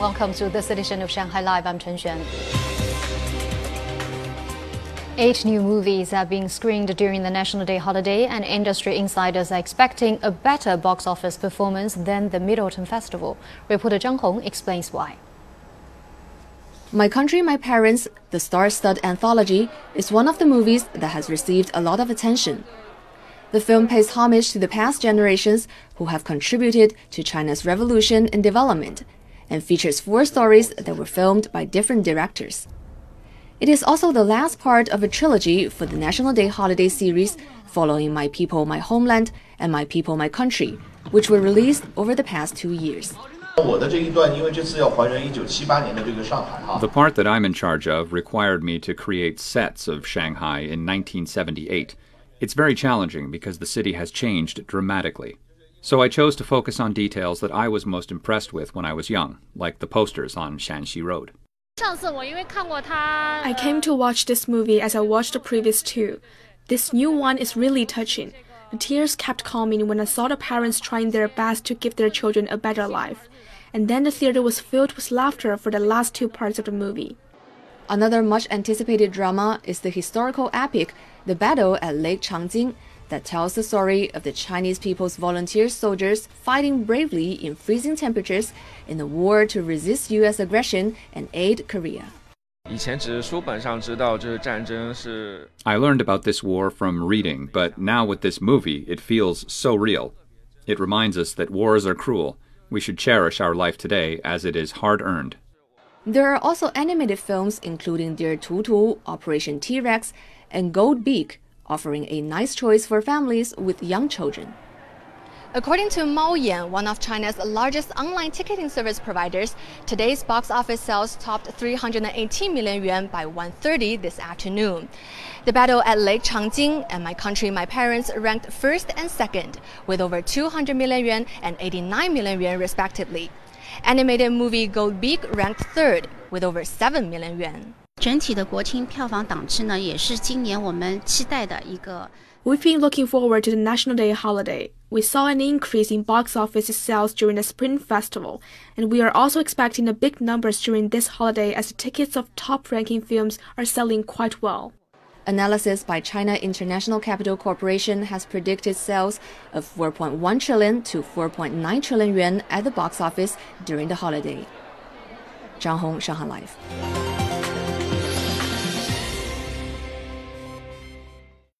Welcome to this edition of Shanghai Live. I'm Chen Xuan. Eight new movies are being screened during the National Day holiday, and industry insiders are expecting a better box office performance than the Mid Autumn Festival. Reporter Zhang Hong explains why. My Country, My Parents, the star studded anthology, is one of the movies that has received a lot of attention. The film pays homage to the past generations who have contributed to China's revolution and development and features four stories that were filmed by different directors. It is also the last part of a trilogy for the National Day holiday series following My People, My Homeland and My People, My Country, which were released over the past two years. The part that I'm in charge of required me to create sets of Shanghai in 1978. It's very challenging because the city has changed dramatically. So I chose to focus on details that I was most impressed with when I was young, like the posters on Shanxi Road. I came to watch this movie as I watched the previous two. This new one is really touching. The tears kept coming when I saw the parents trying their best to give their children a better life. And then the theater was filled with laughter for the last two parts of the movie. Another much anticipated drama is the historical epic The Battle at Lake Changjin that tells the story of the Chinese People's Volunteer soldiers fighting bravely in freezing temperatures in the war to resist U.S. aggression and aid Korea. I learned about this war from reading, but now with this movie, it feels so real. It reminds us that wars are cruel. We should cherish our life today as it is hard earned. There are also animated films including Dear Tutu, Operation T Rex, and Gold Beak, offering a nice choice for families with young children. According to Maoyan, one of China's largest online ticketing service providers, today's box office sales topped 318 million yuan by 1:30 this afternoon. The battle at Lake Changjin and My Country, My Parents ranked first and second, with over 200 million yuan and 89 million yuan respectively. Animated movie Gold Beak ranked third, with over 7 million yuan. 整体的国庆票房档期呢，也是今年我们期待的一个。We've been looking forward to the National Day holiday. We saw an increase in box office sales during the Spring Festival, and we are also expecting a big numbers during this holiday as the tickets of top-ranking films are selling quite well. Analysis by China International Capital Corporation has predicted sales of 4.1 trillion to 4.9 trillion yuan at the box office during the holiday. Zhang Hong, Shanghai Live.